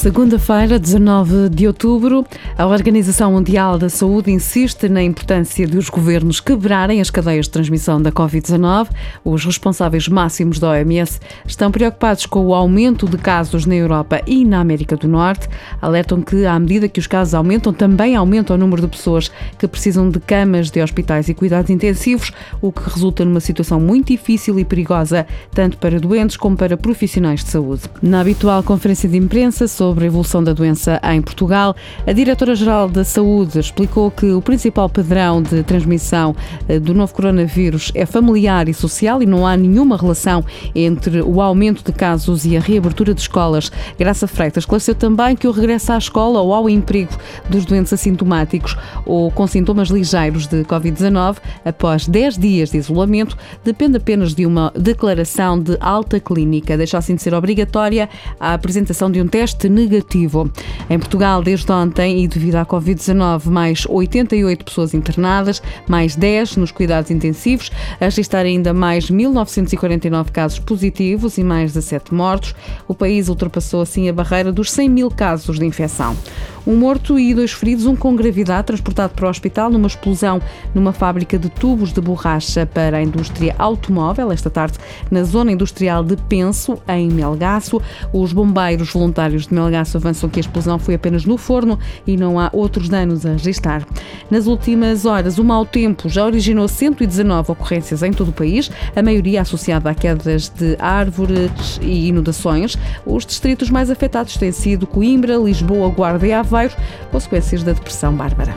Segunda-feira, 19 de outubro, a Organização Mundial da Saúde insiste na importância de os governos quebrarem as cadeias de transmissão da Covid-19. Os responsáveis máximos da OMS estão preocupados com o aumento de casos na Europa e na América do Norte. Alertam que, à medida que os casos aumentam, também aumenta o número de pessoas que precisam de camas de hospitais e cuidados intensivos, o que resulta numa situação muito difícil e perigosa, tanto para doentes como para profissionais de saúde. Na habitual conferência de imprensa, sobre a evolução da doença em Portugal. A Diretora-Geral da Saúde explicou que o principal padrão de transmissão eh, do novo coronavírus é familiar e social e não há nenhuma relação entre o aumento de casos e a reabertura de escolas. Graça Freitas esclareceu também que o regresso à escola ou ao emprego dos doentes assintomáticos ou com sintomas ligeiros de Covid-19 após 10 dias de isolamento depende apenas de uma declaração de alta clínica. Deixa assim de ser obrigatória a apresentação de um teste. Em Portugal, desde ontem, e devido à Covid-19, mais 88 pessoas internadas, mais 10 nos cuidados intensivos, a registrar ainda mais 1.949 casos positivos e mais 17 mortos. O país ultrapassou assim a barreira dos 100 mil casos de infecção. Um morto e dois feridos, um com gravidade, transportado para o hospital numa explosão numa fábrica de tubos de borracha para a indústria automóvel, esta tarde na zona industrial de Penso, em Melgaço. Os bombeiros voluntários de Melgaço avançam que a explosão foi apenas no forno e não há outros danos a registrar. Nas últimas horas, o mau tempo já originou 119 ocorrências em todo o país, a maioria associada a quedas de árvores e inundações. Os distritos mais afetados têm sido Coimbra, Lisboa, Guarda e Aveiro, consequências da depressão bárbara.